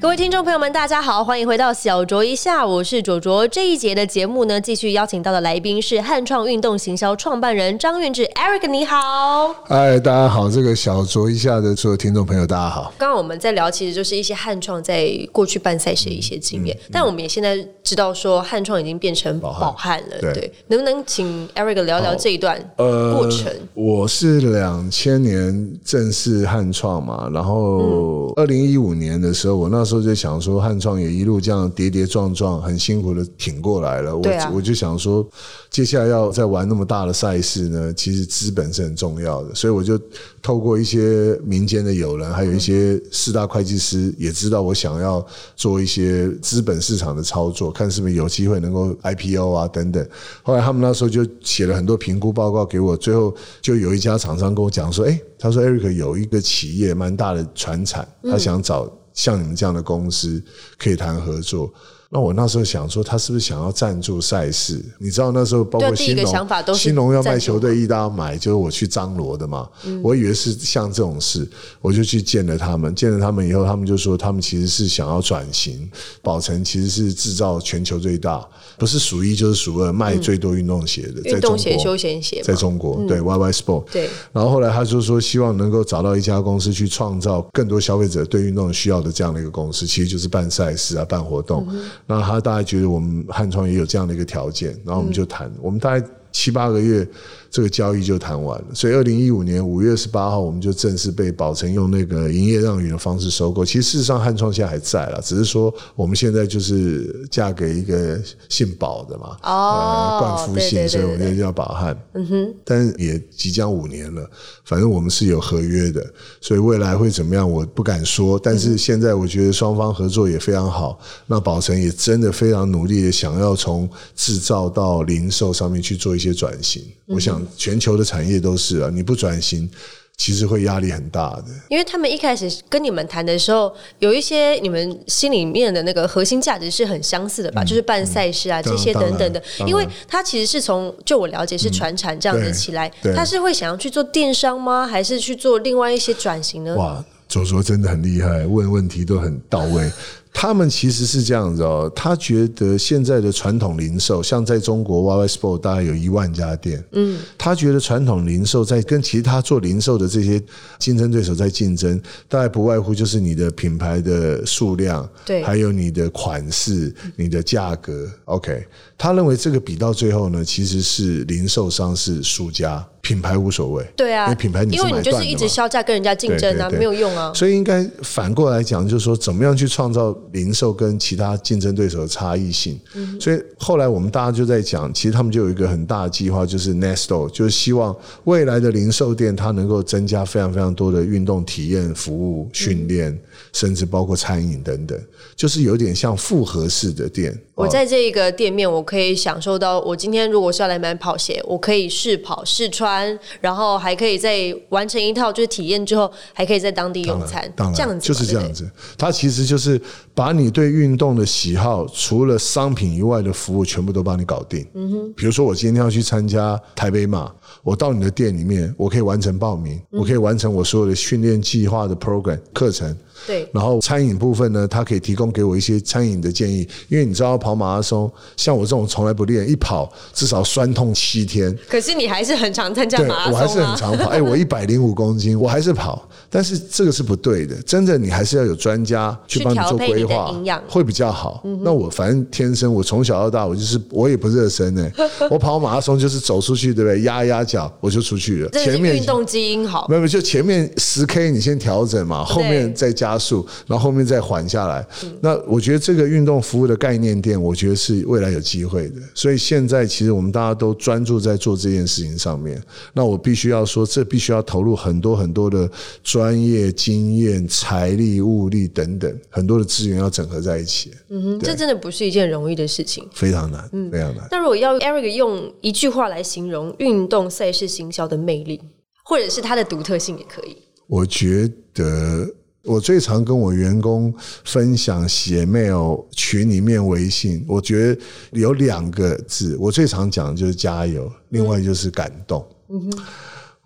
各位听众朋友们，大家好，欢迎回到小卓一下，我是卓卓。这一节的节目呢，继续邀请到的来宾是汉创运动行销创办人张运志 Eric，你好。嗨，大家好，这个小卓一下的所有听众朋友，大家好。刚刚我们在聊，其实就是一些汉创在过去办赛事的一些经验，但我们也现在知道说汉创已经变成宝汉了，对对，能不能请 Eric 聊聊这一段呃过程？我是两千年正式汉创嘛，然后二零一五年的时候，我那时候就想说，汉创也一路这样跌跌撞撞，很辛苦的挺过来了。我啊我就想说，接下来要再玩那么大的赛事呢，其实资本是很重要的，所以我就透过一些民间的友人，还有一些四大会计师，也知道我想要做一些资本市场的操作，看是不是有机会能够 IPO 啊等等。后来他们那时候就写了很多评估报告给我，最后就有一家厂商跟我讲说，哎、他说 Eric 有一个企业蛮大的船产，他想找像你们这样的公司可以谈合作。那我那时候想说，他是不是想要赞助赛事？你知道那时候包括新农新农要卖球队，一大要买，就是我去张罗的嘛。嗯我以为是像这种事，我就去见了他们。见了他们以后，他们就说他们其实是想要转型。宝城其实是制造全球最大，不是数一就是数二，卖最多运动鞋的，在运动鞋、中国休闲鞋，在中国，对 YY Sport，对然后后来他就说，希望能够找到一家公司去创造更多消费者对运动需要的这样的一个公司，其实就是办赛事啊、办活动。那他大概觉得我们汉创也有这样的一个条件，然后我们就谈，我们大概七八个月。这个交易就谈完了，所以二零一五年五月十八号，我们就正式被宝城用那个营业让与的方式收购。其实事实上，汉创现在还在了，只是说我们现在就是嫁给一个姓宝的嘛，哦呃，冠夫姓，所以我们对就叫宝汉。嗯哼，但是也即将五年了，反正我们是有合约的，所以未来会怎么样，我不敢说。但是现在我觉得双方合作也非常好，那宝城也真的非常努力的想要从制造到零售上面去做一些转型。我想全球的产业都是啊，你不转型，其实会压力很大的。因为他们一开始跟你们谈的时候，有一些你们心里面的那个核心价值是很相似的吧，就是办赛事啊、这些等等的因为他其实是从就我了解是传产这样子起来，对他是会想要去做电商吗？还是去做另外一些转型呢？哇，左卓真的很厉害，问问题都很到位。他们其实是这样子哦，他觉得现在的传统零售，像在中国 YY Sport 大概有一万家店，嗯，他觉得传统零售在跟其他做零售的这些竞争对手在竞争，大概不外乎就是你的品牌的数量，对。还有你的款式、你的价格，OK。他认为这个比到最后呢，其实是零售商是输家，品牌无所谓，对啊，因为品牌你因为你就是一直销价跟人家竞争啊，对对对。没有用啊。所以应该反过来讲，就是说怎么样去创造零售跟其他竞争对手的差异性。嗯所以后来我们大家就在讲，其实他们就有一个很大的计划，就是 Nesto，就是希望未来的零售店它能够增加非常非常多的运动体验服务、训练，甚至包括餐饮等等，就是有点像复合式的店。我哦在这一个店面，我可以享受到，我今天如果是要来买跑鞋，我可以试跑试穿，然后还可以在完成一套就是体验之后，还可以在当地用餐，当然这样子就是这样。子。它其实就是把你对运动的喜好，除了商品以外的服务，全部都帮你搞定。嗯哼，比如说我今天要去参加台北马，我到你的店里面，我可以完成报名，嗯我可以完成我所有的训练计划的 program 课程。对然后餐饮部分呢，它可以提供给我一些餐饮的建议，因为你知道跑马拉松，像我这种从来不练，一跑至少酸痛七天。可是你还是很常参加对，马拉松啊，我还是很常跑。哎，我一百零五公斤，我还是跑。但是这个是不对的，真的，你还是要有专家去帮你做规划会比较好。那我反正天生，我从小到大，我就是我也不热身呢、我跑马拉松就是走出去，对不对？压一压脚我就出去了。前面运动基因好没。有，没有就前面十 K 你先调整嘛，后面再加速，然后后面再缓下来。那我觉得这个运动服务的概念店，我觉得是未来有机会的。所以现在其实我们大家都专注在做这件事情上面。那我必须要说，这必须要投入很多很多的专业经验、财力、物力等等很多的资源要整合在一起，嗯哼，这真的不是一件容易的事情。非常难，非常难。那如果要 Eric 用一句话来形容运动赛事行销的魅力，或者是它的独特性也可以。我觉得我最常跟我员工分享写 mail 群里面微信，我觉得有两个字，我最常讲的就是加油，另外就是感动。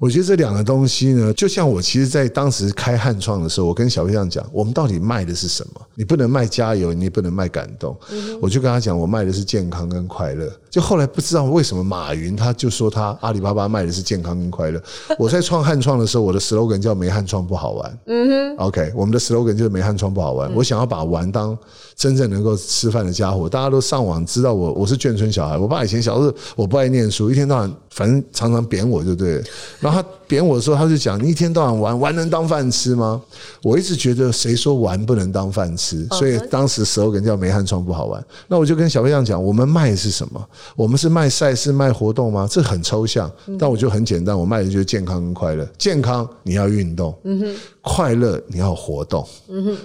我觉得这两个东西呢，就像我其实，在当时开汉创的时候，我跟小飞象讲，我们到底卖的是什么？你不能卖加油，你也不能卖感动。我就跟他讲，我卖的是健康跟快乐。就后来不知道为什么马云他就说他阿里巴巴卖的是健康跟快乐。我在创汉创的时候，我的 slogan 叫没汉创不好玩。嗯哼，OK，我们的 slogan 就是没汉创不好玩。我想要把玩当真正能够吃饭的家伙。大家都上网知道我我是眷村小孩。我爸以前小时候我不爱念书，一天到晚反正常常扁我就对了。然后他贬我的时候，他就讲你一天到晚玩玩能当饭吃吗？我一直觉得谁说玩不能当饭吃，所以当时 slogan 叫没汉创不好玩。那我就跟小飞象讲，我们卖的是什么？我们是卖赛事、卖活动吗？这很抽象，但我就很简单，我卖的就是健康跟快乐。健康你要运动，快乐你要活动。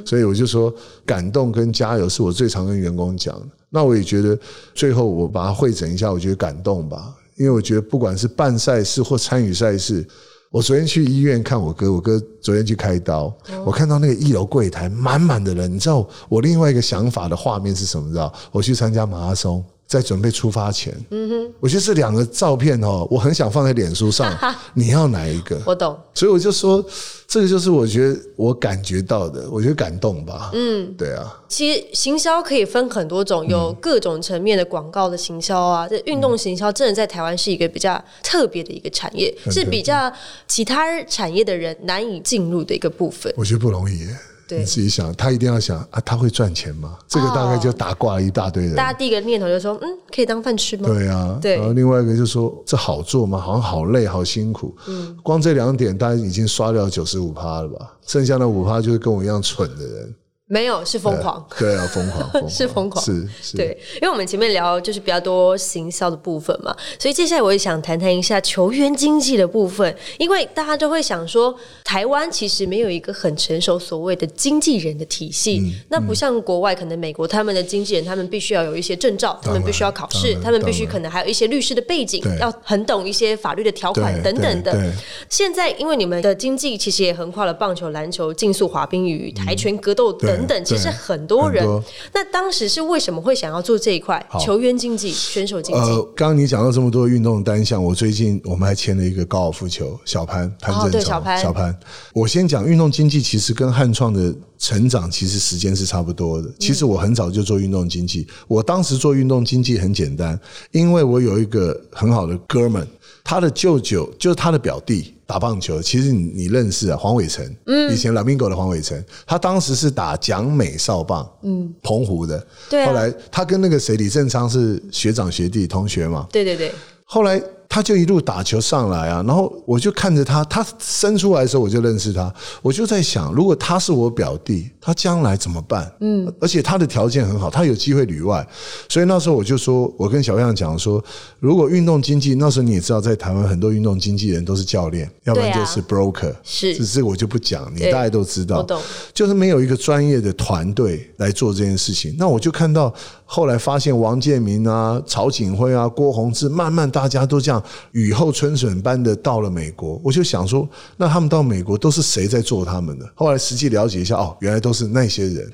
所以我就说，感动跟加油是我最常跟员工讲的。那我也觉得，最后我把它汇整一下，我觉得感动吧，因为我觉得不管是办赛事或参与赛事。我昨天去医院看我哥，我哥昨天去开刀，我看到那个一楼柜台满满的人，你知道我另外一个想法的画面是什么？你知道？我去参加马拉松，在准备出发前，嗯哼，我觉得这两个照片哦，我很想放在脸书上。你要哪一个？我懂。所以我就说，这个就是我觉得我感觉到的，我觉得感动吧。嗯，对啊。其实行销可以分很多种，有各种层面的广告的行销啊。这运动行销真的在台湾是一个比较特别的一个产业，是比较其他产业的人难以进入的一个部分。我觉得不容易耶。你自己想，他一定要想啊，他会赚钱吗？这个大概就打挂一大堆人。大家第一个念头就说，嗯，可以当饭吃吗？对啊，对。然后另外一个就说，这好做吗？好像好累，好辛苦。嗯，光这两点，大家已经刷掉九十五趴了吧？剩下的五趴就是跟我一样蠢的人。没有，是疯狂。对啊，疯狂，是疯狂。是是。对，因为我们前面聊就是比较多行销的部分嘛，所以接下来我也想谈谈一下球员经济的部分。因为大家都会想说，台湾其实没有一个很成熟所谓的经纪人的体系。那不像国外，可能美国他们的经纪人，他们必须要有一些证照，他们必须要考试，他们必须可能还有一些律师的背景，要很懂一些法律的条款等等的。现在因为你们的经济其实也横跨了棒球、篮球、竞速、滑冰与跆拳、格斗等。等等，其实很多人。那当时是为什么会想要做这一块球员经济、选手经济？呃，刚刚你讲到这么多运动单项，我最近我们还签了一个高尔夫球小潘潘正小潘小潘。我先讲运动经济，其实跟汉创的成长其实时间是差不多的。其实我很早就做运动经济，我当时做运动经济很简单，因为我有一个很好的哥们。他的舅舅就是他的表弟打棒球，其实你你认识啊，黄伟成，嗯，以前蓝冰狗的黄伟成，他当时是打蒋美少棒，嗯，澎湖的，对，后来他跟那个谁李正昌是学长学弟同学嘛，对对对，后来。他就一路打球上来啊，然后我就看着他，他生出来的时候我就认识他，我就在想，如果他是我表弟，他将来怎么办？嗯，而且他的条件很好，他有机会旅外，所以那时候我就说，我跟小样讲说，如果运动经济，那时候你也知道，在台湾很多运动经纪人都是教练，要不然就是 broker，是，只是我就不讲，你大家都知道，就是没有一个专业的团队来做这件事情，那我就看到。后来发现王建民啊、曹景辉啊、郭宏志，慢慢大家都这样雨后春笋般的到了美国。我就想说，那他们到美国都是谁在做他们的？后来实际了解一下，哦，原来都是那些人。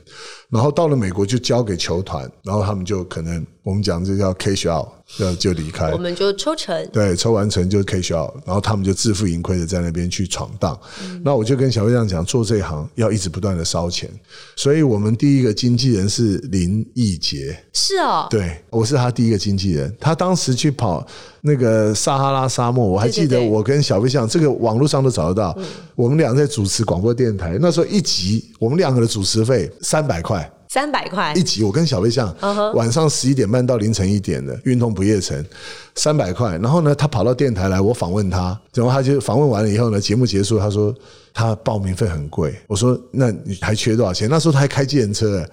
然后到了美国就交给球团，然后他们就可能我们讲这叫 cash out，要就离开，我们就抽成，对，抽完成就 cash out，然后他们就自负盈亏的在那边去闯荡。那我就跟小飞样讲，做这一行要一直不断的烧钱，所以我们第一个经纪人是林奕杰，是哦，对，我是他第一个经纪人，他当时去跑那个撒哈拉沙漠，我还记得我跟小飞象这个网络上都找得到，我们俩在主持广播电台，那时候一集我们两个的主持费三百块。三百块一集，我跟小飞象晚上十一点半到凌晨一点的运动不夜城，三百块。然后呢，他跑到电台来，我访问他，然后他就访问完了以后呢，节目结束，他说他报名费很贵。我说那你还缺多少钱？那时候他还开计程车。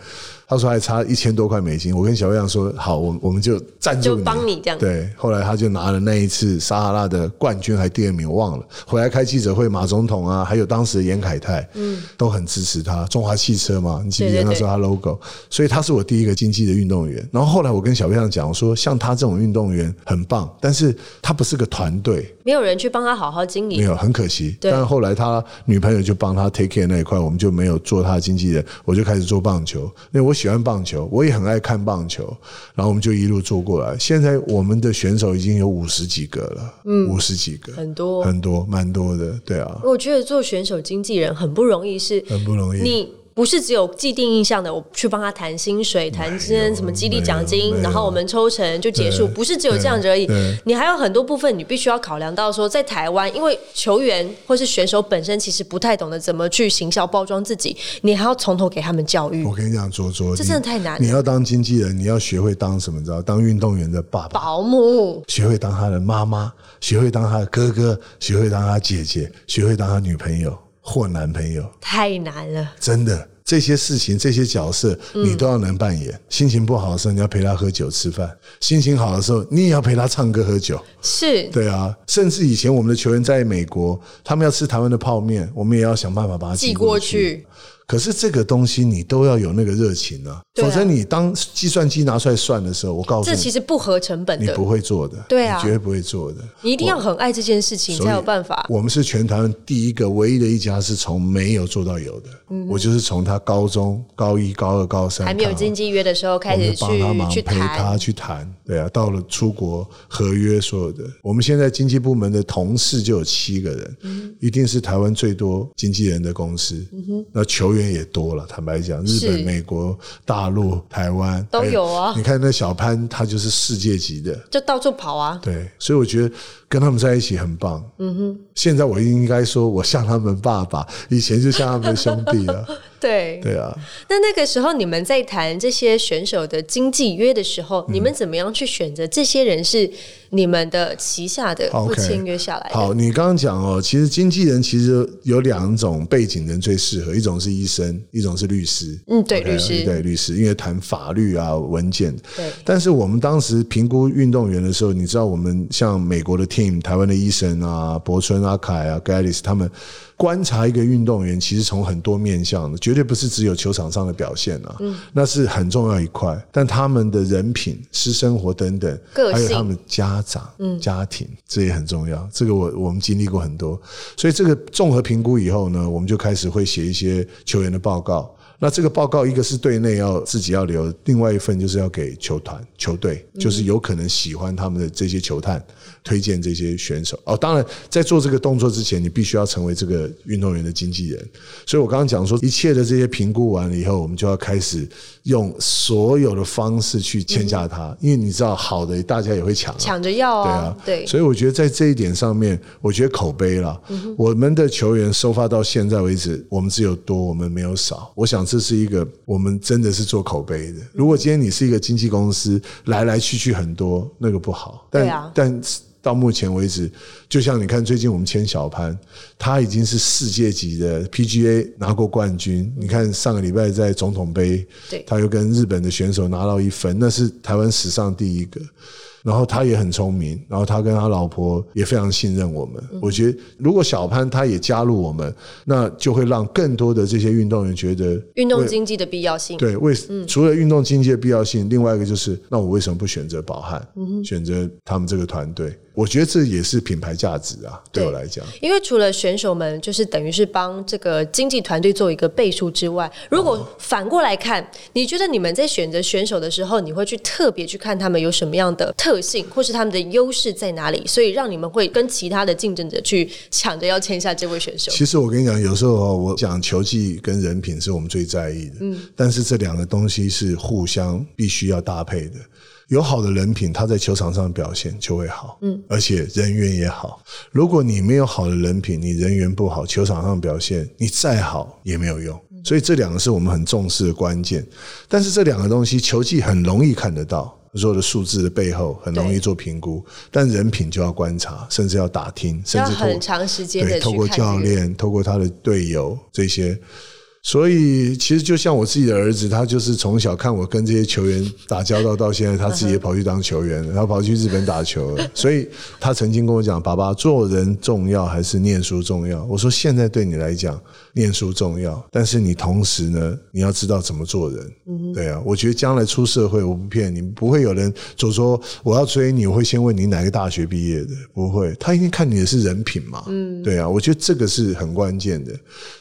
他说还差一千多块美金，我跟小飞象说好，我我们就赞助你，就帮你这样。对，后来他就拿了那一次撒哈拉的冠军，还第二名，我忘了。回来开记者会，马总统啊，还有当时的严凯泰，嗯，都很支持他。中华汽车嘛，你记不记得那时候他 logo？所以他是我第一个经济的运动员。然后后来我跟小飞象讲说，像他这种运动员很棒，但是他不是个团队，没有人去帮他好好经营，没有，很可惜。但后来他女朋友就帮他 take care 那一块，我们就没有做他的经纪人，我就开始做棒球，因为我喜欢棒球，我也很爱看棒球，然后我们就一路做过来。现在我们的选手已经有五十几个了，嗯，五十几个，很多很多，蛮多的，对啊。我觉得做选手经纪人很不容易，是很不容易。你。不是只有既定印象的，我去帮他谈薪水、谈薪什么激励奖金，然后我们抽成就结束。不是只有这样子而已，你还有很多部分你必须要考量到。说在台湾，因为球员或是选手本身其实不太懂得怎么去行销包装自己，你还要从头给他们教育。我跟你讲，卓卓，这真的太难。你要当经纪人，你要学会当什么？知道？当运动员的爸爸、保姆，学会当他的妈妈，学会当他的哥哥，学会当他姐姐，学会当他女朋友或男朋友。太难了，真的。这些事情、这些角色，你都要能扮演。心情不好的时候，你要陪他喝酒吃饭；心情好的时候，你也要陪他唱歌喝酒。是，对啊。甚至以前我们的球员在美国，他们要吃台湾的泡面，我们也要想办法把它寄过去。可是这个东西你都要有那个热情啊，否则你当计算机拿出来算的时候，我告诉你，这其实不合成本的，你不会做的，对啊，绝对不会做的。你一定要很爱这件事情才有办法。我们是全台湾第一个、唯一的一家是从没有做到有的。我就是从他高中高一、高二、高三还没有经纪约的时候开始去去陪他去谈，对啊，到了出国合约所有的，我们现在经济部门的同事就有七个人，一定是台湾最多经纪人的公司。那球员也多了，坦白讲，日本、美国、大陆、台湾都有啊。你看那小潘，他就是世界级的，就到处跑啊。对，所以我觉得跟他们在一起很棒。嗯哼，现在我应该说，我像他们爸爸，以前就像他们的兄弟了。对对啊，那那个时候你们在谈这些选手的经纪约的时候，你们怎么样去选择这些人是你们的旗下的不签约下来？好，你刚刚讲哦，其实经纪人其实有两种背景人最适合，一种是医生，一种是律师。嗯，对，律师，对律师，因为谈法律啊文件。对。但是我们当时评估运动员的时候，你知道，我们像美国的 team、台湾的医生啊、博春、阿凯啊、盖里斯他们。观察一个运动员，其实从很多面向的，绝对不是只有球场上的表现啊，那是很重要一块。但他们的人品、私生活等等，还有他们家长、家庭，这也很重要。这个我我们经历过很多，所以这个综合评估以后呢，我们就开始会写一些球员的报告。那这个报告，一个是对内要自己要留，另外一份就是要给球团、球队，就是有可能喜欢他们的这些球探。推荐这些选手哦，当然在做这个动作之前，你必须要成为这个运动员的经纪人。所以我刚刚讲说，一切的这些评估完了以后，我们就要开始用所有的方式去签下他，因为你知道，好的大家也会抢，抢着要啊，对啊，对。所以我觉得在这一点上面，我觉得口碑了。我们的球员收发到现在为止，我们只有多，我们没有少。我想这是一个我们真的是做口碑的。如果今天你是一个经纪公司，来来去去很多，那个不好。对啊，但。到目前为止，就像你看，最近我们签小潘，他已经是世界级的 PGA 拿过冠军。你看上个礼拜在总统杯，他又跟日本的选手拿到一分，那是台湾史上第一个。然后他也很聪明，然后他跟他老婆也非常信任我们。我觉得如果小潘他也加入我们，那就会让更多的这些运动员觉得运动经济的必要性。对，为除了运动经济的必要性，另外一个就是，那我为什么不选择宝汉，选择他们这个团队？我觉得这也是品牌价值啊，对我来讲。因为除了选手们，就是等于是帮这个经纪团队做一个背书之外，如果反过来看，你觉得你们在选择选手的时候，你会去特别去看他们有什么样的特性，或是他们的优势在哪里，所以让你们会跟其他的竞争者去抢着要签下这位选手。其实我跟你讲，有时候我讲球技跟人品是我们最在意的，嗯，但是这两个东西是互相必须要搭配的。有好的人品，他在球场上表现就会好，嗯，而且人缘也好。如果你没有好的人品，你人缘不好，球场上表现你再好也没有用。所以这两个是我们很重视的关键。但是这两个东西，球技很容易看得到，所有的数字的背后很容易做评估，但人品就要观察，甚至要打听，甚至很长时间的，透过教练，透过他的队友这些。所以其实就像我自己的儿子，他就是从小看我跟这些球员打交道，到现在他自己也跑去当球员了，他跑去日本打球了。所以他曾经跟我讲：“爸爸，做人重要还是念书重要？”我说：“现在对你来讲，念书重要，但是你同时呢，你要知道怎么做人。对啊，我觉得将来出社会，我不骗你，不会有人就说我要追你，我会先问你哪个大学毕业的，不会，他一定看你的是人品嘛。嗯，对啊，我觉得这个是很关键的。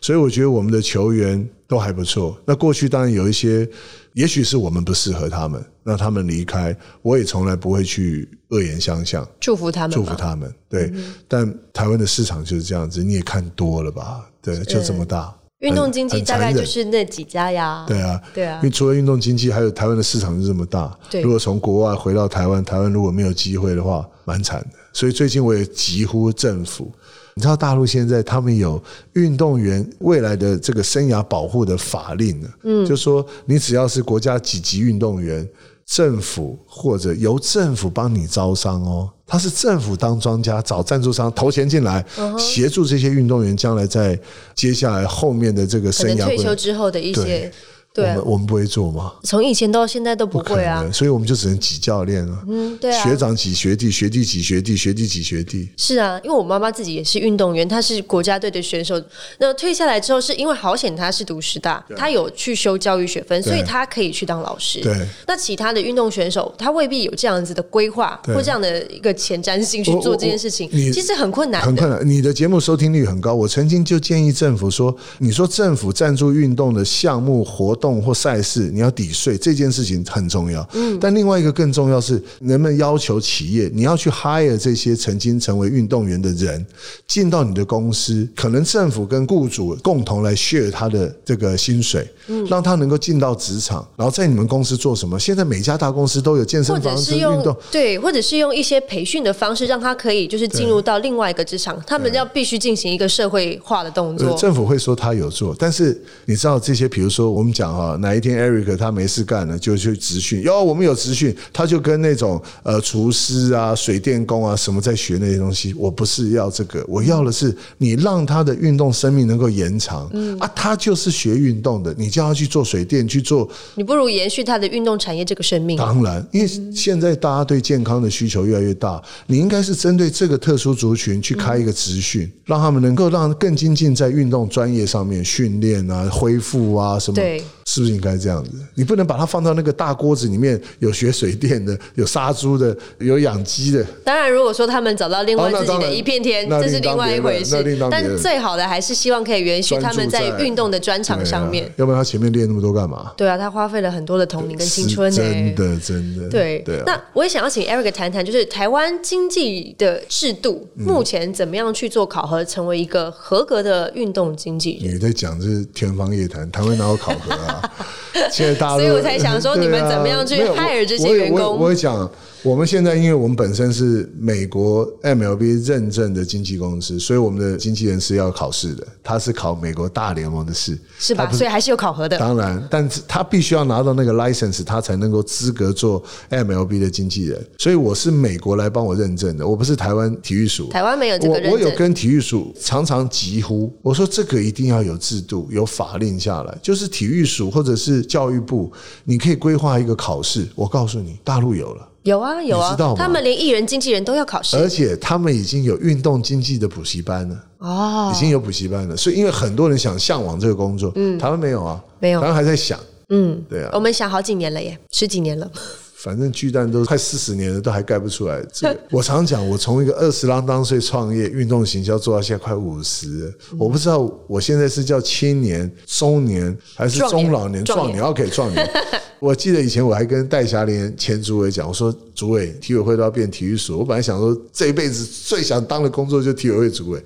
所以我觉得我们的球员。都还不错。那过去当然有一些，也许是我们不适合他们，那他们离开，我也从来不会去恶言相向，祝福他们，祝福他们。对，但台湾的市场就是这样子，你也看多了吧？对，就这么大。运动经济大概就是那几家呀。对啊，对啊。因为除了运动经济，还有台湾的市场就这么大。对如果从国外回到台湾，台湾如果没有机会的话，蛮惨的。所以最近我也急呼政府。你知道大陆现在他们有运动员未来的这个生涯保护的法令呢？嗯，就说你只要是国家几级运动员，政府或者由政府帮你招商哦，他是政府当庄家找赞助商投钱进来，协助这些运动员将来在接下来后面的这个生涯退休之后的一些。我们我们不会做吗？从以前到现在都不会啊，所以我们就只能挤教练了。嗯，对啊，学长挤学弟，学弟挤学弟，学弟挤学弟。是啊，因为我妈妈自己也是运动员，她是国家队的选手。那退下来之后，是因为好险她是读师大，她有去修教育学分，所以她可以去当老师。对。那其他的运动选手，他未必有这样子的规划或这样的一个前瞻性去做这件事情，其实很困难，很困难。你的节目收听率很高，我曾经就建议政府说：“你说政府赞助运动的项目、活动或赛事。”你要抵税这件事情很重要，嗯，但另外一个更重要是，人们要求企业你要去 hire 这些曾经成为运动员的人进到你的公司，可能政府跟雇主共同来 share 他的这个薪水，嗯，让他能够进到职场，然后在你们公司做什么？现在每家大公司都有健身房，是运动，对，或者是用一些培训的方式，让他可以就是进入到另外一个职场，他们要必须进行一个社会化的动作。政府会说他有做，但是你知道这些，比如说我们讲哈，哪一天。Eric 他没事干了，就去职训。哟，我们有职训，他就跟那种呃厨师啊、水电工啊什么在学那些东西。我不是要这个，我要的是你让他的运动生命能够延长。嗯啊，他就是学运动的，你叫他去做水电去做，你不如延续他的运动产业这个生命。当然，因为现在大家对健康的需求越来越大，你应该是针对这个特殊族群去开一个职训，让他们能够让更精进在运动专业上面训练啊、恢复啊什么。对。是不是应该这样子？你不能把它放到那个大锅子里面，有学水电的，有杀猪的，有养鸡的。当然，如果说他们找到另外自己的一片天，这是另外一回事。但最好的还是希望可以允许他们在运动的专场上面。要不然他前面练那么多干嘛？对啊，他花费了很多的童年跟青春呢。真的，真的。对对。那我也想要请 Eric 谈谈，就是台湾经济的制度目前怎么样去做考核，成为一个合格的运动经济人？你在讲这是天方夜谭，台湾哪有考核啊？所以我才想说，你们怎么样去 hire 这些员工？我会讲。我们现在，因为我们本身是美国 MLB 认证的经纪公司，所以我们的经纪人是要考试的。他是考美国大联盟的试，是吧？所以还是有考核的。当然，但是他必须要拿到那个 license，他才能够资格做 MLB 的经纪人。所以我是美国来帮我认证的，我不是台湾体育署。台湾没有这个认证。我有跟体育署常常疾呼，我说这个一定要有制度、有法令下来，就是体育署或者是教育部，你可以规划一个考试。我告诉你，大陆有了。有啊有啊，他们连艺人经纪人都要考试，而且他们已经有运动经济的补习班了。哦，已经有补习班了。所以因为很多人想向往这个工作，嗯，台湾没有啊，没有，台湾还在想，嗯，对啊，我们想好几年了耶，十几年了。反正巨蛋都快四十年了，都还盖不出来。这个 我常讲，我从一个二十啷当岁创业，运动行销做到现在快五十，我不知道我现在是叫青年、中年还是中老年、壮年？OK，壮年。我记得以前我还跟戴霞莲前主委讲，我说主委体委会都要变体育署。我本来想说这一辈子最想当的工作就体委会主委。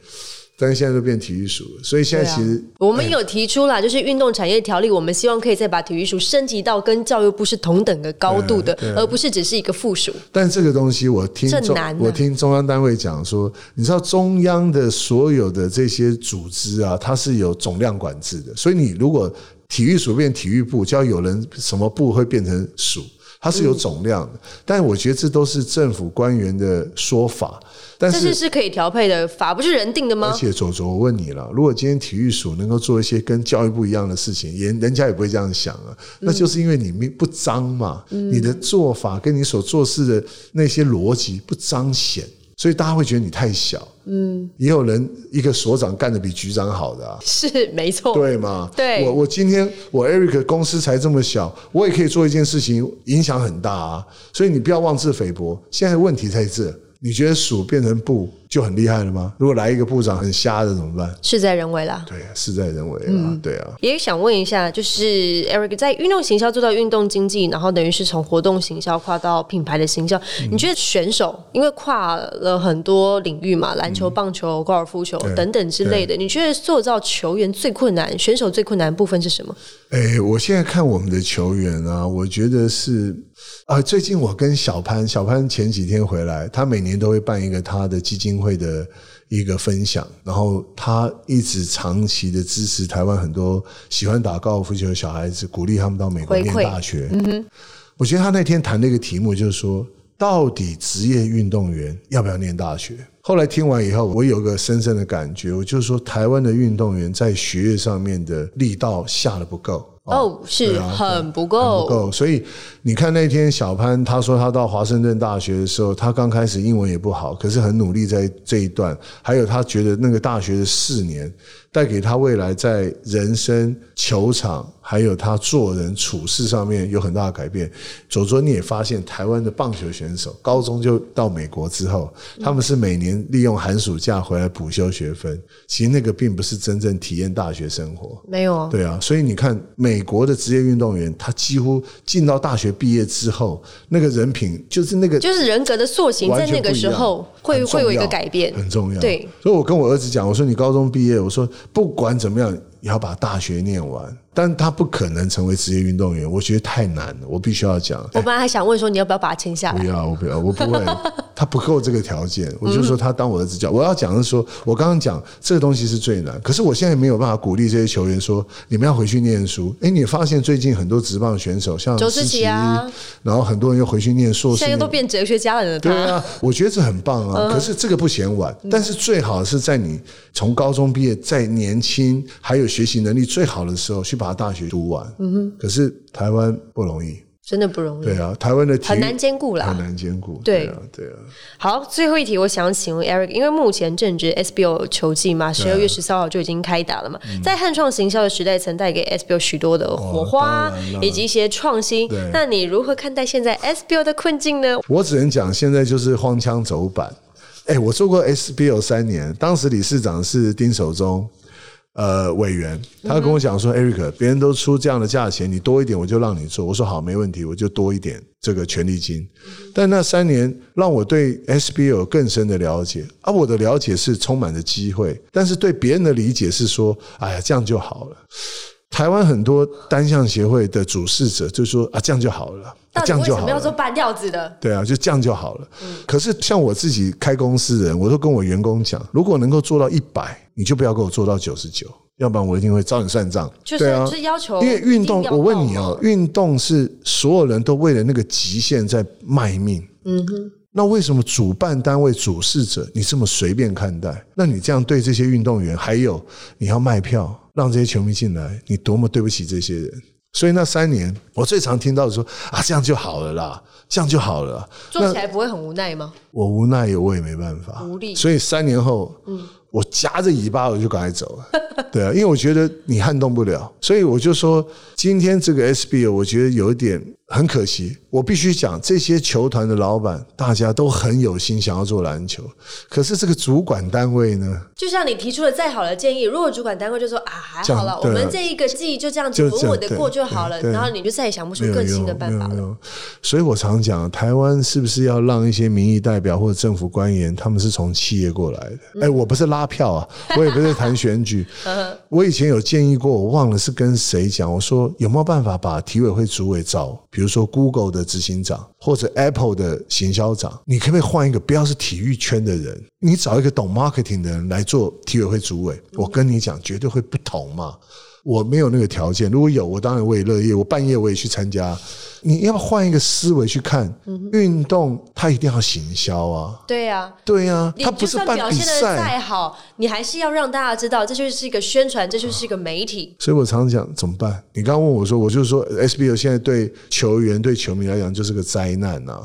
但是现在都变体育署了，所以现在其实我们有提出了，就是运动产业条例，我们希望可以再把体育署升级到跟教育部是同等的高度的，而不是只是一个附属。但这个东西我听中我听中央单位讲说，你知道中央的所有的这些组织啊，它是有总量管制的，所以你如果体育署变体育部，就要有人什么部会变成署。它是有总量的。但我觉得这都是政府官员的说法，但是是可以调配的，法不是人定的吗？而且左左，我问你了，如果今天体育署能够做一些跟教育部一样的事情，也人家也不会这样想啊。那就是因为你不脏嘛，你的做法跟你所做事的那些逻辑不彰显，所以大家会觉得你太小。嗯，也有人一个所长干的比局长好的啊，是没错，对吗？对，我我今天我 Eric 公司才这么小，我也可以做一件事情，影响很大啊。所以你不要妄自菲薄。现在问题在这，你觉得鼠变成布？就很厉害了吗？如果来一个部长很瞎的怎么办？事在人为啦。对，事在人为啦。对啊。也想问一下，就是 Eric 在运动行销做到运动经济，然后等于是从活动行销跨到品牌的行销。你觉得选手因为跨了很多领域嘛，篮球、棒球、高尔夫球等等之类的，你觉得塑造球员最困难，选手最困难部分是什么？哎，我现在看我们的球员啊，我觉得是啊，最近我跟小潘，小潘前几天回来，他每年都会办一个他的基金会。的一个分享，然后他一直长期的支持台湾很多喜欢打高尔夫球的小孩子，鼓励他们到美国念大学。嗯哼，我觉得他那天谈那个题目就是说，到底职业运动员要不要念大学？后来听完以后，我有个深深的感觉，我就是说，台湾的运动员在学业上面的力道下的不够。哦，是很不够，不够。所以你看那天小潘他说他到华盛顿大学的时候，他刚开始英文也不好，可是很努力在这一段。还有他觉得那个大学的四年带给他未来在人生、球场，还有他做人处事上面有很大的改变。左左你也发现，台湾的棒球选手高中就到美国之后，他们是每年利用寒暑假回来补修学分。其实那个并不是真正体验大学生活，没有啊。对啊，所以你看美。美国的职业运动员，他几乎进到大学毕业之后，那个人品就是那个，就是人格的塑形，在那个时候会会有一个改变，很重要。对，所以我跟我儿子讲，我说你高中毕业，我说不管怎么样，也要把大学念完。但他不可能成为职业运动员，我觉得太难了。我必须要讲。我本来还想问说，你要不要把他签下来？不要，我不要，我不会。他不够这个条件，我就说他当我的支教。我要讲的是说，我刚刚讲这个东西是最难，可是我现在没有办法鼓励这些球员说，你们要回去念书。哎，你发现最近很多职棒选手，像周志奇啊，然后很多人又回去念硕士，现在都变哲学家了。对啊，我觉得这很棒啊。可是这个不嫌晚，但是最好是在你从高中毕业，在年轻还有学习能力最好的时候，去把大学读完。嗯哼，可是台湾不容易，真的不容易。对啊，台湾的很难兼顾啦，很难兼顾。对啊，对啊。好，最后一题，我想请问 Eric，因为目前正值 SBO 球季嘛，十二月十三号就已经开打了嘛，在汉创行销的时代，曾带给 SBO 许多的火花以及一些创新。那你如何看待现在 SBO 的困境呢？我只能讲，现在就是荒腔走板。哎，我做过 SBO 三年，当时理事长是丁守中。呃，委员，他跟我讲说，Eric，别人都出这样的价钱，你多一点我就让你做。我说好，没问题，我就多一点这个权利金。但那三年让我对 SBL 有更深的了解，而我的了解是充满着机会，但是对别人的理解是说，哎呀，这样就好了。台湾很多单项协会的主事者就说啊，这样就好了，这样就好了。要做半吊子的？对啊，就这样就好了。可是像我自己开公司的人，我都跟我员工讲，如果能够做到一百，你就不要给我做到九十九，要不然我一定会找你算账。对啊，是要求。因为运动，我问你哦，运动是所有人都为了那个极限在卖命。嗯哼。那为什么主办单位、主事者你这么随便看待？那你这样对这些运动员，还有你要卖票让这些球迷进来，你多么对不起这些人？所以那三年，我最常听到的说啊，这样就好了啦，这样就好了。做起来不会很无奈吗？我无奈，我也没办法，无力。所以三年后，嗯。我夹着尾巴我就赶快走了，对啊，因为我觉得你撼动不了，所以我就说今天这个 SBO 我觉得有一点很可惜。我必须讲，这些球团的老板大家都很有心想要做篮球，可是这个主管单位呢？就像你提出了再好的建议，如果主管单位就说啊还好了，我们这一个季就这样子稳稳的过就好了，然后你就再也想不出更新的办法了。所以我常讲，台湾是不是要让一些民意代表或者政府官员，他们是从企业过来的？哎，我不是拉。票啊！我也不是谈选举。我以前有建议过，我忘了是跟谁讲。我说有没有办法把体委会主委找，比如说 Google 的执行长或者 Apple 的行销长，你可不可以换一个不要是体育圈的人，你找一个懂 marketing 的人来做体委会主委？我跟你讲，绝对会不同嘛。我没有那个条件，如果有，我当然我也乐意，我半夜我也去参加。你要换一个思维去看运动，它一定要行销啊。对呀，对呀，你它不就是算办比表现的再。好，你还是要让大家知道，这就是一个宣传，这就是一个媒体。所以我常常讲怎么办？你刚刚问我说，我就是说 SBL 现在对球员、对球迷来讲就是个灾难呐、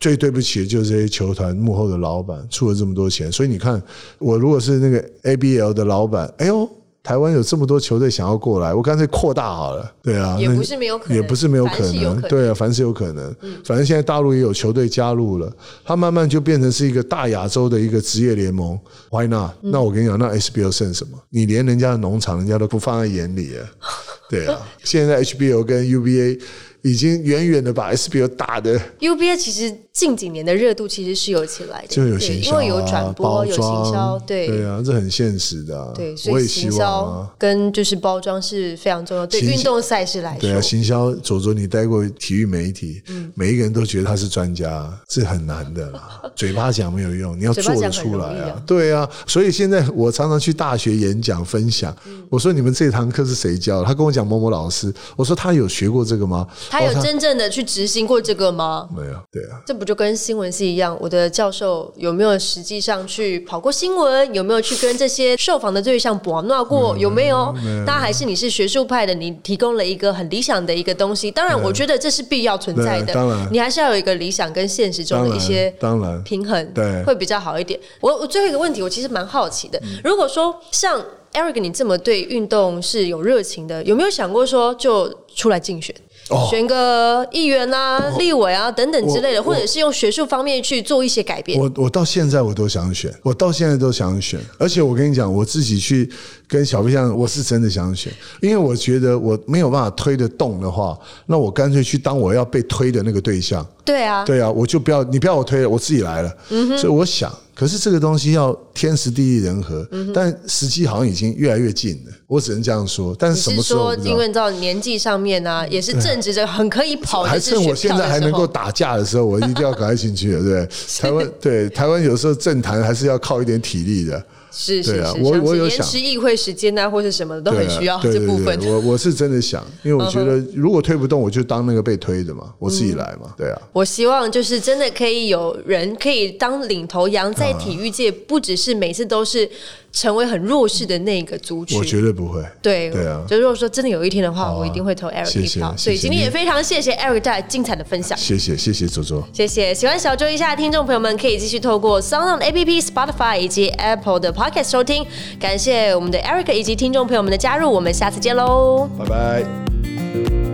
最对不起的就是这些球团幕后的老板出了这么多钱，所以你看，我如果是那个 ABL 的老板，哎呦。台湾有这么多球队想要过来，我干脆扩大好了。对啊，也不是没有可能也不是没有可能。对啊，凡是有可能。反正现在大陆也有球队加入了，它慢慢就变成是一个大亚洲的一个职业联盟。Why not？、那我跟你讲，那 SBL 剩什么？你连人家的农场人家都不放在眼里啊。对啊，现在 HBL 跟 UBA 已经远远的把 SBL 打的 UBA 其实近几年的热度其实是有起来的，就有对行销、啊、因为有转播，有行销，对对啊，这很现实的、啊。对，所以行销。跟就是包装是非常重要，对运动赛事来说对啊，行销左左，你待过体育媒体，嗯每一个人都觉得他是专家，这很难的啦。嘴巴讲没有用，你要做得出来啊啊。对啊，所以现在我常常去大学演讲分享，嗯我说你们这堂课是谁教的？他跟我讲某某老师，我说他有学过这个吗？他有哦真正的去执行过这个吗？没有？对啊，这不就跟新闻是一样？我的教授有没有实际上去跑过新闻？有没有去跟这些受访的对象博闹过？有没有？当然还是你是学术派的，你提供了一个很理想的一个东西。当然，我觉得这是必要存在的。当然你还是要有一个理想跟现实中的一些当然平衡，对会比较好一点。我我最后一个问题，我其实蛮好奇的，如果说像 Eric 你这么对运动是有热情的，有没有想过说就出来竞选？哦选个议员啊、立委啊等等之类的，或者是用学术方面去做一些改变。我我到现在我都想选，我到现在都想选，而且我跟你讲，我自己去跟小飞象，我是真的想选，因为我觉得我没有办法推得动的话，那我干脆去当我要被推的那个对象。对啊，对啊，我就不要你不要我推了，我自己来了。嗯所以我想，可是这个东西要天时地利人和，嗯但时机好像已经越来越近了，我只能这样说。但是什么时候因为你知道年纪上面啊，也是正值着很可以跑的还是趁我现在还能够。打架的时候，我一定要赶快进去了，对不对？台湾对台湾有时候政坛还是要靠一点体力的，是是是，对啊我我有想延迟议会时间啊，或是什么的都很需要这部分。对我我是真的想，因为我觉得嗯如果推不动，我就当那个被推的嘛，我自己来嘛，对啊。我希望就是真的可以有人可以当领头羊，在体育界不只是每次都是成为很弱势的那个族群。我绝对不会。对对啊就如果说真的有一天的话，啊我一定会投 Eric 一票。所以今天也非常谢谢 Eric 带来精彩的分享。谢谢谢谢左左。谢谢，喜欢小周一下的听众朋友们，可以继续透过 Sound On APP、Spotify 以及 Apple 的 Podcast 收听。感谢我们的 Eric 以及听众朋友们的加入，我们下次见喽。拜拜。